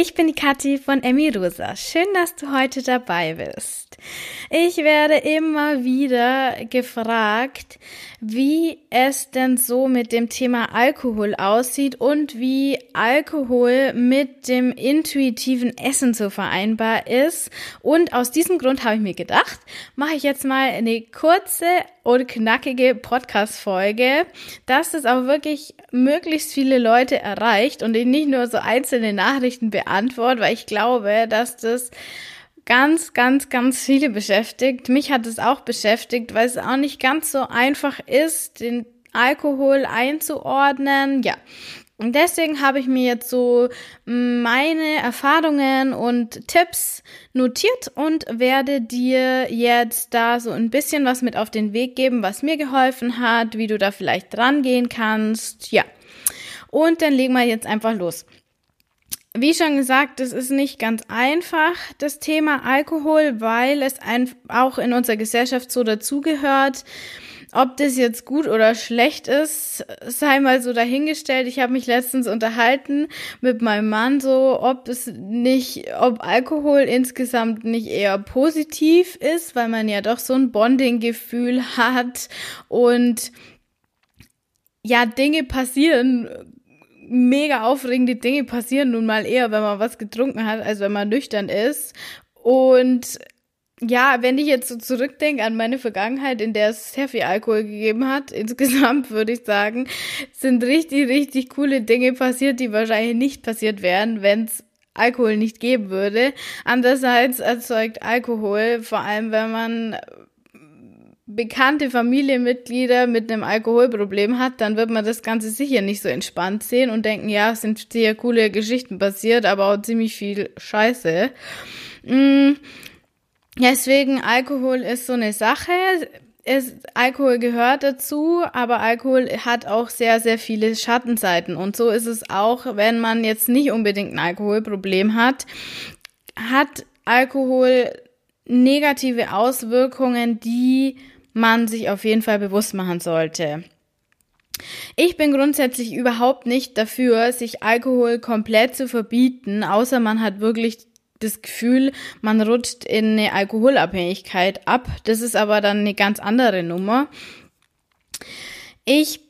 Ich bin die Kathi von Emmy Rosa. Schön, dass du heute dabei bist. Ich werde immer wieder gefragt, wie es denn so mit dem Thema Alkohol aussieht und wie Alkohol mit dem intuitiven Essen so vereinbar ist. Und aus diesem Grund habe ich mir gedacht, mache ich jetzt mal eine kurze und knackige Podcast-Folge, dass es auch wirklich möglichst viele Leute erreicht und ich nicht nur so einzelne Nachrichten beantworte, weil ich glaube, dass das ganz, ganz, ganz viele beschäftigt. Mich hat es auch beschäftigt, weil es auch nicht ganz so einfach ist, den Alkohol einzuordnen. Ja. Und deswegen habe ich mir jetzt so meine Erfahrungen und Tipps notiert und werde dir jetzt da so ein bisschen was mit auf den Weg geben, was mir geholfen hat, wie du da vielleicht dran gehen kannst. Ja. Und dann legen wir jetzt einfach los. Wie schon gesagt, es ist nicht ganz einfach, das Thema Alkohol, weil es ein, auch in unserer Gesellschaft so dazugehört. Ob das jetzt gut oder schlecht ist, sei mal so dahingestellt. Ich habe mich letztens unterhalten mit meinem Mann so, ob es nicht, ob Alkohol insgesamt nicht eher positiv ist, weil man ja doch so ein Bonding-Gefühl hat und ja, Dinge passieren mega aufregende Dinge passieren nun mal eher, wenn man was getrunken hat, als wenn man nüchtern ist. Und ja, wenn ich jetzt so zurückdenke an meine Vergangenheit, in der es sehr viel Alkohol gegeben hat, insgesamt würde ich sagen, sind richtig, richtig coole Dinge passiert, die wahrscheinlich nicht passiert wären, wenn es Alkohol nicht geben würde. Andererseits erzeugt Alkohol, vor allem wenn man bekannte Familienmitglieder mit einem Alkoholproblem hat, dann wird man das Ganze sicher nicht so entspannt sehen und denken, ja, es sind sehr coole Geschichten passiert, aber auch ziemlich viel Scheiße. Mm, deswegen, Alkohol ist so eine Sache. Es, Alkohol gehört dazu, aber Alkohol hat auch sehr, sehr viele Schattenseiten. Und so ist es auch, wenn man jetzt nicht unbedingt ein Alkoholproblem hat, hat Alkohol negative Auswirkungen, die man sich auf jeden Fall bewusst machen sollte. Ich bin grundsätzlich überhaupt nicht dafür, sich Alkohol komplett zu verbieten, außer man hat wirklich das Gefühl, man rutscht in eine Alkoholabhängigkeit ab. Das ist aber dann eine ganz andere Nummer. Ich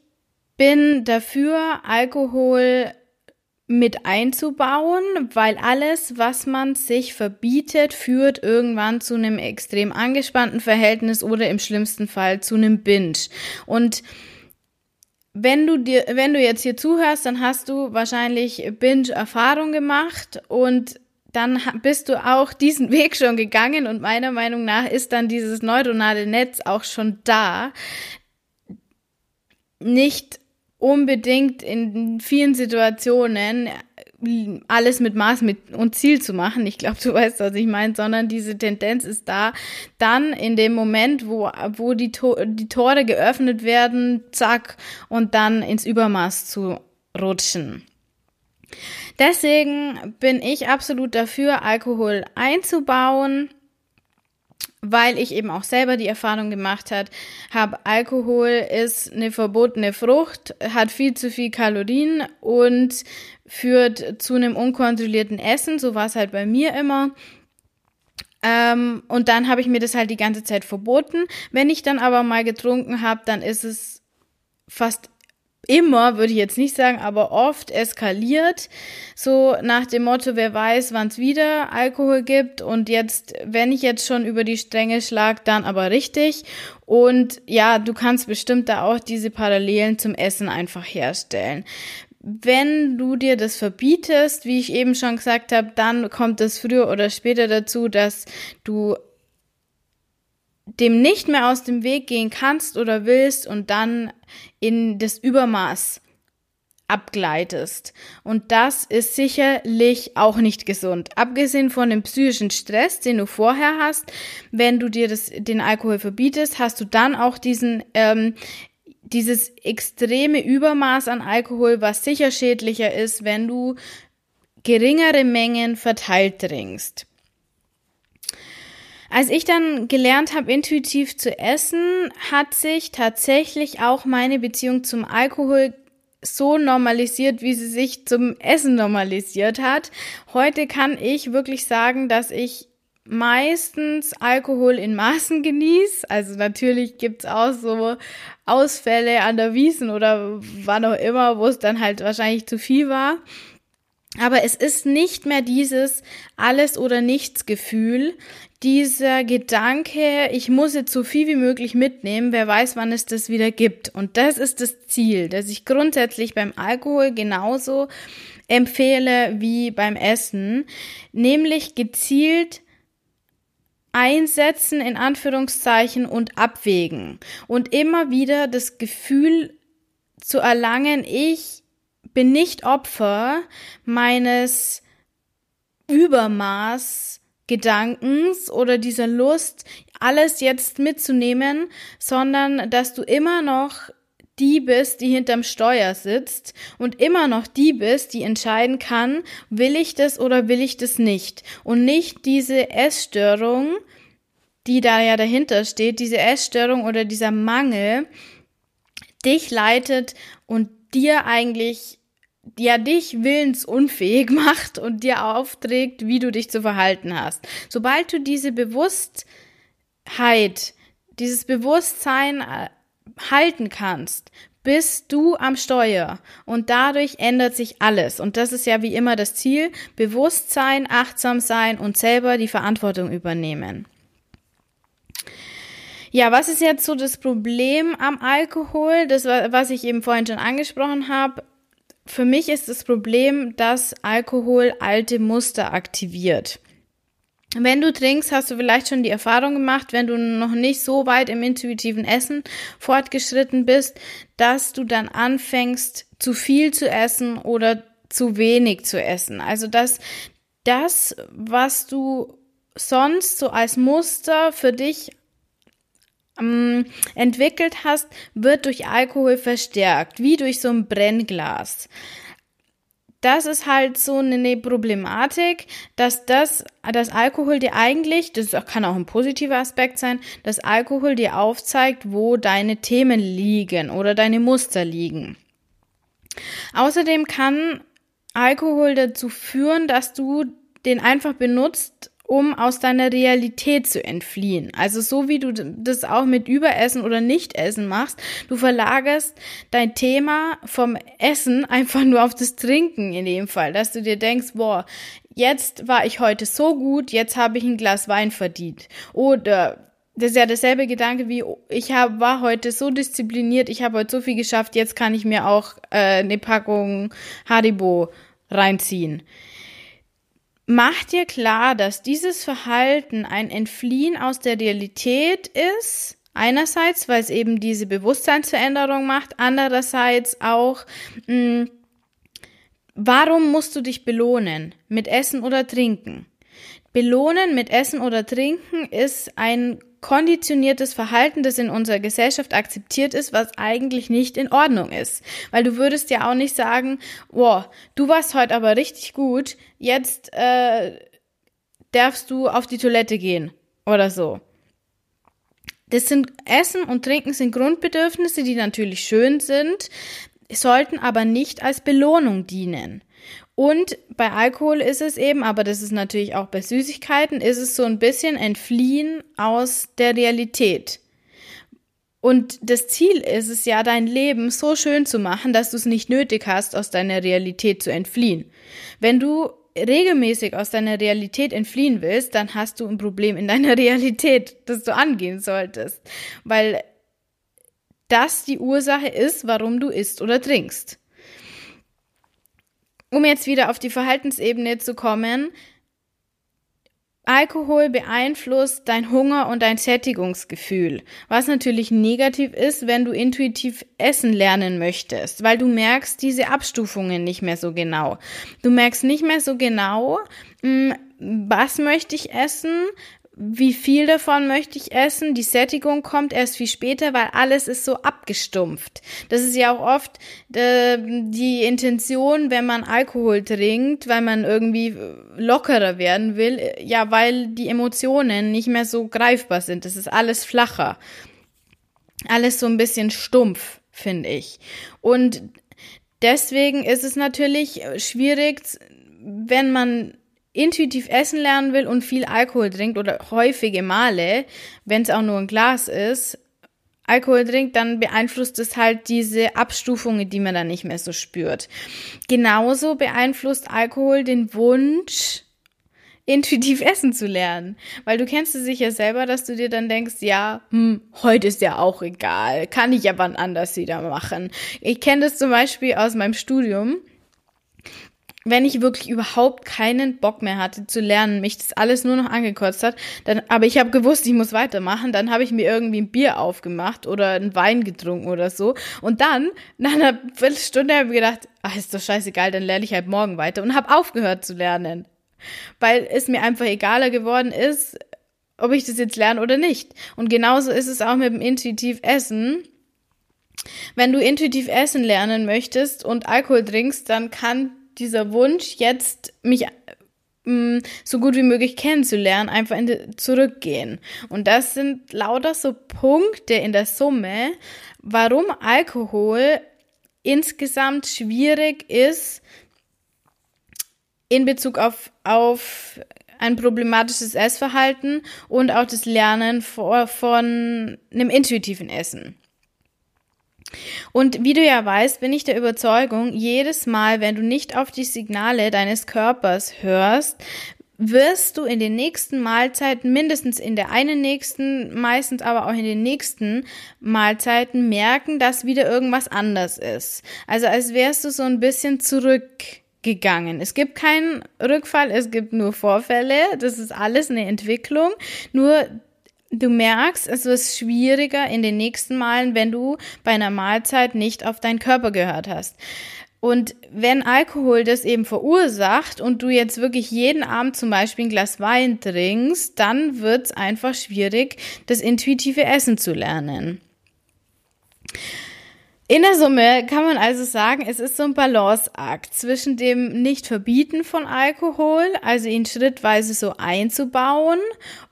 bin dafür, Alkohol mit einzubauen, weil alles, was man sich verbietet, führt irgendwann zu einem extrem angespannten Verhältnis oder im schlimmsten Fall zu einem Binge. Und wenn du dir, wenn du jetzt hier zuhörst, dann hast du wahrscheinlich Binge-Erfahrung gemacht und dann bist du auch diesen Weg schon gegangen und meiner Meinung nach ist dann dieses neuronale Netz auch schon da. Nicht unbedingt in vielen Situationen alles mit Maß mit und Ziel zu machen. Ich glaube, du weißt, was ich meine, sondern diese Tendenz ist da, dann in dem Moment, wo, wo die, Tor, die Tore geöffnet werden, zack, und dann ins Übermaß zu rutschen. Deswegen bin ich absolut dafür, Alkohol einzubauen weil ich eben auch selber die Erfahrung gemacht hat, habe Alkohol ist eine verbotene Frucht, hat viel zu viel Kalorien und führt zu einem unkontrollierten Essen. So war es halt bei mir immer. Ähm, und dann habe ich mir das halt die ganze Zeit verboten. Wenn ich dann aber mal getrunken habe, dann ist es fast immer, würde ich jetzt nicht sagen, aber oft eskaliert. So nach dem Motto, wer weiß, wann es wieder Alkohol gibt. Und jetzt, wenn ich jetzt schon über die Stränge schlag, dann aber richtig. Und ja, du kannst bestimmt da auch diese Parallelen zum Essen einfach herstellen. Wenn du dir das verbietest, wie ich eben schon gesagt habe, dann kommt es früher oder später dazu, dass du dem nicht mehr aus dem Weg gehen kannst oder willst und dann in das Übermaß abgleitest. Und das ist sicherlich auch nicht gesund. Abgesehen von dem psychischen Stress, den du vorher hast, wenn du dir das, den Alkohol verbietest, hast du dann auch diesen, ähm, dieses extreme Übermaß an Alkohol, was sicher schädlicher ist, wenn du geringere Mengen verteilt trinkst. Als ich dann gelernt habe, intuitiv zu essen, hat sich tatsächlich auch meine Beziehung zum Alkohol so normalisiert, wie sie sich zum Essen normalisiert hat. Heute kann ich wirklich sagen, dass ich meistens Alkohol in Maßen genieße. Also natürlich gibt's auch so Ausfälle an der Wiesen oder wann auch immer, wo es dann halt wahrscheinlich zu viel war. Aber es ist nicht mehr dieses alles oder nichts Gefühl, dieser Gedanke, ich muss jetzt so viel wie möglich mitnehmen, wer weiß, wann es das wieder gibt. Und das ist das Ziel, das ich grundsätzlich beim Alkohol genauso empfehle wie beim Essen, nämlich gezielt einsetzen in Anführungszeichen und abwägen und immer wieder das Gefühl zu erlangen, ich bin nicht Opfer meines Übermaß Gedankens oder dieser Lust, alles jetzt mitzunehmen, sondern dass du immer noch die bist, die hinterm Steuer sitzt und immer noch die bist, die entscheiden kann, will ich das oder will ich das nicht. Und nicht diese Essstörung, die da ja dahinter steht, diese Essstörung oder dieser Mangel, dich leitet und dir eigentlich ja dich willensunfähig macht und dir aufträgt, wie du dich zu verhalten hast. Sobald du diese Bewusstheit, dieses Bewusstsein äh, halten kannst, bist du am Steuer und dadurch ändert sich alles. Und das ist ja wie immer das Ziel, Bewusstsein, achtsam sein und selber die Verantwortung übernehmen. Ja, was ist jetzt so das Problem am Alkohol? Das, was ich eben vorhin schon angesprochen habe. Für mich ist das Problem, dass Alkohol alte Muster aktiviert. Wenn du trinkst, hast du vielleicht schon die Erfahrung gemacht, wenn du noch nicht so weit im intuitiven Essen fortgeschritten bist, dass du dann anfängst, zu viel zu essen oder zu wenig zu essen. Also dass das, was du sonst so als Muster für dich ähm, entwickelt hast, wird durch Alkohol verstärkt, wie durch so ein Brennglas. Das ist halt so eine Problematik, dass das, das Alkohol dir eigentlich, das kann auch ein positiver Aspekt sein, dass Alkohol dir aufzeigt, wo deine Themen liegen oder deine Muster liegen. Außerdem kann Alkohol dazu führen, dass du den einfach benutzt, um aus deiner Realität zu entfliehen. Also so wie du das auch mit Überessen oder Nichtessen machst, du verlagerst dein Thema vom Essen einfach nur auf das Trinken in dem Fall, dass du dir denkst, boah, jetzt war ich heute so gut, jetzt habe ich ein Glas Wein verdient. Oder das ist ja derselbe Gedanke wie ich hab, war heute so diszipliniert, ich habe heute so viel geschafft, jetzt kann ich mir auch äh, eine Packung Haribo reinziehen. Mach dir klar, dass dieses Verhalten ein Entfliehen aus der Realität ist. Einerseits, weil es eben diese Bewusstseinsveränderung macht, andererseits auch, mh, hm, warum musst du dich belohnen mit Essen oder Trinken? Belohnen mit Essen oder Trinken ist ein konditioniertes Verhalten, das in unserer Gesellschaft akzeptiert ist, was eigentlich nicht in Ordnung ist. Weil du würdest ja auch nicht sagen, wow, du warst heute aber richtig gut, jetzt äh, darfst du auf die Toilette gehen oder so. Das sind Essen und Trinken sind Grundbedürfnisse, die natürlich schön sind, sollten aber nicht als Belohnung dienen. Und bei Alkohol ist es eben, aber das ist natürlich auch bei Süßigkeiten, ist es so ein bisschen entfliehen aus der Realität. Und das Ziel ist es ja, dein Leben so schön zu machen, dass du es nicht nötig hast, aus deiner Realität zu entfliehen. Wenn du regelmäßig aus deiner Realität entfliehen willst, dann hast du ein Problem in deiner Realität, das du angehen solltest. Weil das die Ursache ist, warum du isst oder trinkst um jetzt wieder auf die Verhaltensebene zu kommen, Alkohol beeinflusst dein Hunger und dein Sättigungsgefühl, was natürlich negativ ist, wenn du intuitiv essen lernen möchtest, weil du merkst diese Abstufungen nicht mehr so genau. Du merkst nicht mehr so genau, hm, was möchte ich essen, wie viel davon möchte ich essen. Die Sättigung kommt erst viel später, weil alles ist so abgestumpft. Das ist ja auch oft äh, die Intention, wenn man Alkohol trinkt, weil man irgendwie lockerer werden will. Ja, weil die Emotionen nicht mehr so greifbar sind. Das ist alles flacher. Alles so ein bisschen stumpf, finde ich. Und Deswegen ist es natürlich schwierig, wenn man intuitiv essen lernen will und viel Alkohol trinkt oder häufige Male, wenn es auch nur ein Glas ist, Alkohol trinkt, dann beeinflusst es halt diese Abstufungen, die man dann nicht mehr so spürt. Genauso beeinflusst Alkohol den Wunsch, intuitiv essen zu lernen. Weil du kennst es sicher selber, dass du dir dann denkst, ja, hm, heute ist ja auch egal, kann ich aber anders wieder machen. Ich kenne das zum Beispiel aus meinem Studium wenn ich wirklich überhaupt keinen Bock mehr hatte zu lernen, mich das alles nur noch angekotzt hat, dann, aber ich habe gewusst, ich muss weitermachen, dann habe ich mir irgendwie ein Bier aufgemacht oder einen Wein getrunken oder so. Und dann, nach einer Viertelstunde habe ich gedacht, ach, ist doch scheißegal, dann lerne ich halt morgen weiter und habe aufgehört zu lernen. Weil es mir einfach egaler geworden ist, ob ich das jetzt lerne oder nicht. Und genauso ist es auch mit dem intuitiv Essen. Wenn du intuitiv essen lernen möchtest und Alkohol trinkst, dann kann dieser Wunsch, jetzt mich mm, so gut wie möglich kennenzulernen, einfach in die, zurückgehen. Und das sind lauter so Punkte in der Summe, warum Alkohol insgesamt schwierig ist in Bezug auf, auf ein problematisches Essverhalten und auch das Lernen von, von einem intuitiven Essen. Und wie du ja weißt, bin ich der Überzeugung, jedes Mal, wenn du nicht auf die Signale deines Körpers hörst, wirst du in den nächsten Mahlzeiten, mindestens in der einen nächsten, meistens aber auch in den nächsten Mahlzeiten merken, dass wieder irgendwas anders ist. Also als wärst du so ein bisschen zurückgegangen. Es gibt keinen Rückfall, es gibt nur Vorfälle. Das ist alles eine Entwicklung. Nur Du merkst, es wird schwieriger in den nächsten Malen, wenn du bei einer Mahlzeit nicht auf deinen Körper gehört hast. Und wenn Alkohol das eben verursacht und du jetzt wirklich jeden Abend zum Beispiel ein Glas Wein trinkst, dann wird es einfach schwierig, das intuitive Essen zu lernen. In der Summe kann man also sagen, es ist so ein Balanceakt zwischen dem Nicht-Verbieten von Alkohol, also ihn schrittweise so einzubauen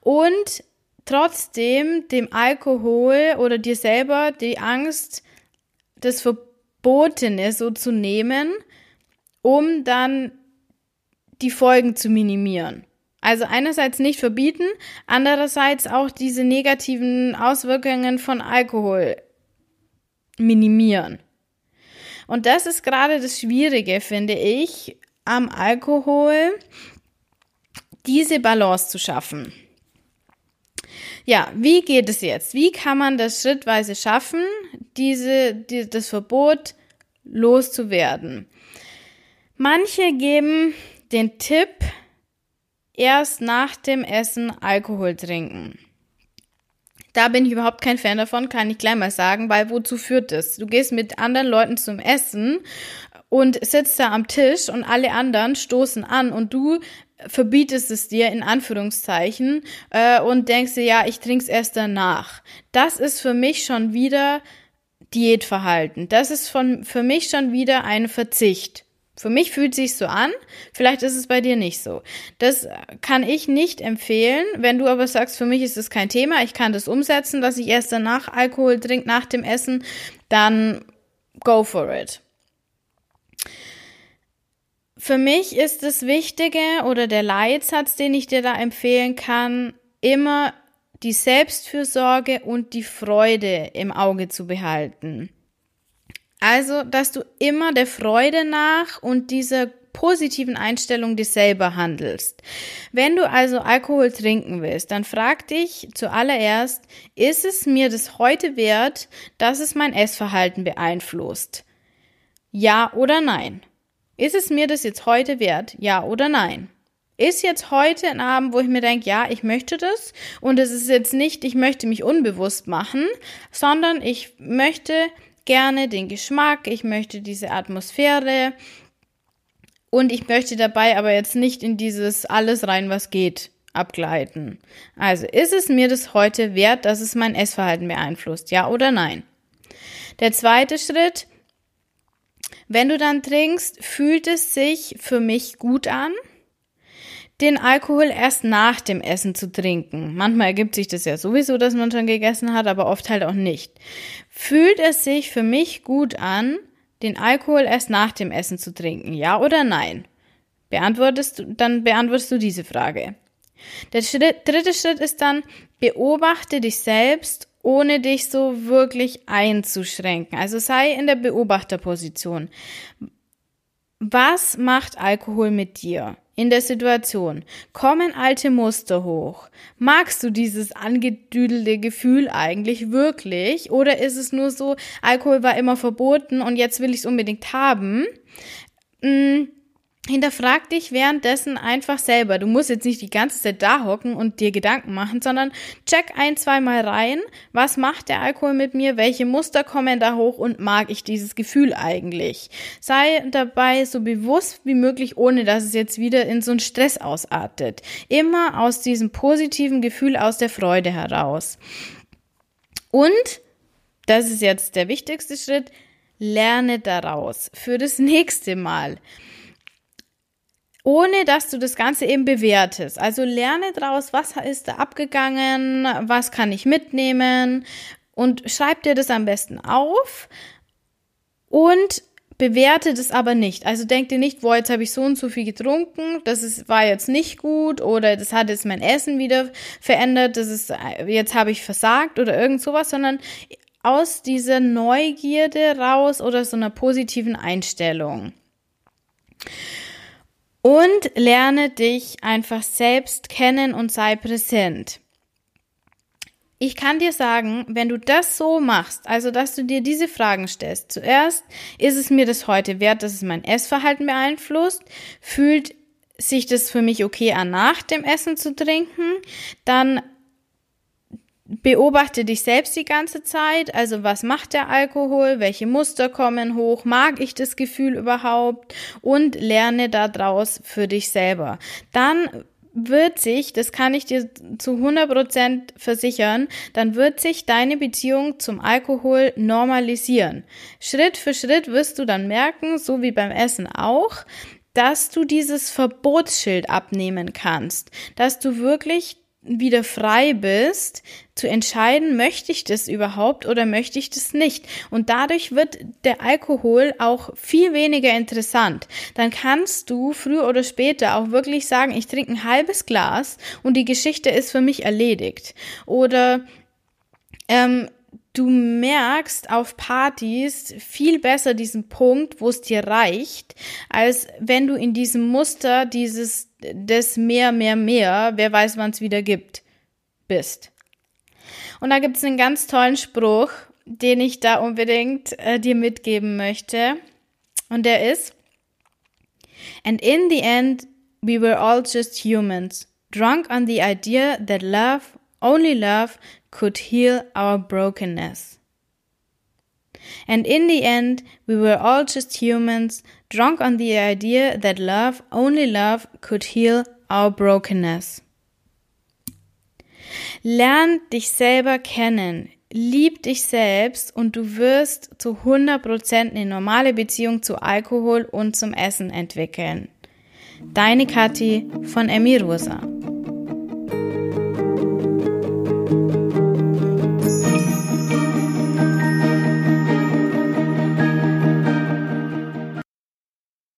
und trotzdem dem Alkohol oder dir selber die Angst des Verbotene so zu nehmen, um dann die Folgen zu minimieren. Also einerseits nicht verbieten, andererseits auch diese negativen Auswirkungen von Alkohol minimieren. Und das ist gerade das Schwierige, finde ich, am Alkohol, diese Balance zu schaffen. Ja, wie geht es jetzt? Wie kann man das schrittweise schaffen, diese, die, das Verbot loszuwerden? Manche geben den Tipp, erst nach dem Essen Alkohol trinken. Da bin ich überhaupt kein Fan davon, kann ich gleich mal sagen, weil wozu führt das? Du gehst mit anderen Leuten zum Essen und sitzt da am Tisch und alle anderen stoßen an und du verbietest es dir in Anführungszeichen äh, und denkst dir, ja, ich trink's erst danach. Das ist für mich schon wieder Diätverhalten. Das ist von, für mich schon wieder ein Verzicht. Für mich fühlt sich so an, vielleicht ist es bei dir nicht so. Das kann ich nicht empfehlen. Wenn du aber sagst, für mich ist es kein Thema, ich kann das umsetzen, dass ich erst danach Alkohol trinke, nach dem Essen, dann go for it. Für mich ist das Wichtige oder der Leitsatz, den ich dir da empfehlen kann, immer die Selbstfürsorge und die Freude im Auge zu behalten. Also, dass du immer der Freude nach und dieser positiven Einstellung dir selber handelst. Wenn du also Alkohol trinken willst, dann frag dich zuallererst, ist es mir das heute wert, dass es mein Essverhalten beeinflusst? Ja oder nein? Ist es mir das jetzt heute wert? Ja oder nein? Ist jetzt heute ein Abend, wo ich mir denke, ja, ich möchte das und es ist jetzt nicht, ich möchte mich unbewusst machen, sondern ich möchte gerne den Geschmack, ich möchte diese Atmosphäre und ich möchte dabei aber jetzt nicht in dieses alles rein, was geht, abgleiten. Also ist es mir das heute wert, dass es mein Essverhalten beeinflusst? Ja oder nein? Der zweite Schritt, wenn du dann trinkst, fühlt es sich für mich gut an, den Alkohol erst nach dem Essen zu trinken. Manchmal ergibt sich das ja sowieso, dass man schon gegessen hat, aber oft halt auch nicht. Fühlt es sich für mich gut an, den Alkohol erst nach dem Essen zu trinken, ja oder nein? Beantwortest du, dann beantwortest du diese Frage. Der dritte Schritt ist dann, beobachte dich selbst, ohne dich so wirklich einzuschränken. Also sei in der Beobachterposition. Was macht Alkohol mit dir? in der Situation? Kommen alte Muster hoch? Magst du dieses angedüdelte Gefühl eigentlich wirklich? Oder ist es nur so, Alkohol war immer verboten und jetzt will ich es unbedingt haben? Hm, hinterfrag dich währenddessen einfach selber. Du musst jetzt nicht die ganze Zeit da hocken und dir Gedanken machen, sondern check ein, zweimal rein. Was macht der Alkohol mit mir? Welche Muster kommen da hoch und mag ich dieses Gefühl eigentlich? Sei dabei so bewusst wie möglich, ohne dass es jetzt wieder in so einen Stress ausartet. Immer aus diesem positiven Gefühl, aus der Freude heraus. Und, das ist jetzt der wichtigste Schritt, lerne daraus für das nächste Mal ohne dass du das Ganze eben bewertest. Also lerne daraus, was ist da abgegangen, was kann ich mitnehmen und schreib dir das am besten auf und bewerte das aber nicht. Also denk dir nicht, boah, jetzt habe ich so und so viel getrunken, das ist, war jetzt nicht gut oder das hat jetzt mein Essen wieder verändert, das ist, jetzt habe ich versagt oder irgend sowas, sondern aus dieser Neugierde raus oder so einer positiven Einstellung. Und lerne dich einfach selbst kennen und sei präsent. Ich kann dir sagen, wenn du das so machst, also dass du dir diese Fragen stellst, zuerst, ist es mir das heute wert, dass es mein Essverhalten beeinflusst? Fühlt sich das für mich okay an, nach dem Essen zu trinken? Dann beobachte dich selbst die ganze Zeit. Also was macht der Alkohol? Welche Muster kommen hoch? Mag ich das Gefühl überhaupt? Und lerne daraus für dich selber. Dann wird sich, das kann ich dir zu 100% versichern, dann wird sich deine Beziehung zum Alkohol normalisieren. Schritt für Schritt wirst du dann merken, so wie beim Essen auch, dass du dieses Verbotsschild abnehmen kannst, dass du wirklich wieder frei bist, zu entscheiden, möchte ich das überhaupt oder möchte ich das nicht. Und dadurch wird der Alkohol auch viel weniger interessant. Dann kannst du früher oder später auch wirklich sagen, ich trinke ein halbes Glas und die Geschichte ist für mich erledigt. Oder ähm, du merkst auf Partys viel besser diesen Punkt, wo es dir reicht, als wenn du in diesem Muster dieses des mehr, mehr, mehr, wer weiß, wann es wieder gibt, bist. Und da gibt es einen ganz tollen Spruch, den ich da unbedingt äh, dir mitgeben möchte. Und der ist, And in the end, we were all just humans, drunk on the idea that love, only love, could heal our brokenness. And in the end, we were all just humans, drunk on the idea that love, only love, could heal our brokenness. Lern dich selber kennen, lieb dich selbst und du wirst zu 100% eine normale Beziehung zu Alkohol und zum Essen entwickeln. Deine Kathi von Emmy Rosa.